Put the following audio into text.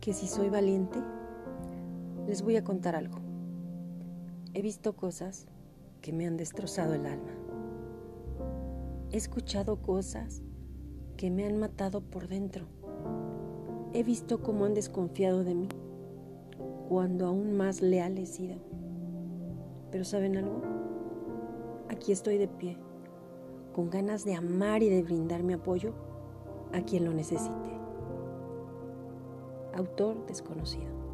que si soy valiente, les voy a contar algo. He visto cosas que me han destrozado el alma. He escuchado cosas que me han matado por dentro. He visto cómo han desconfiado de mí cuando aún más leal he sido. Pero ¿saben algo? Aquí estoy de pie, con ganas de amar y de brindar mi apoyo a quien lo necesite. Autor desconocido.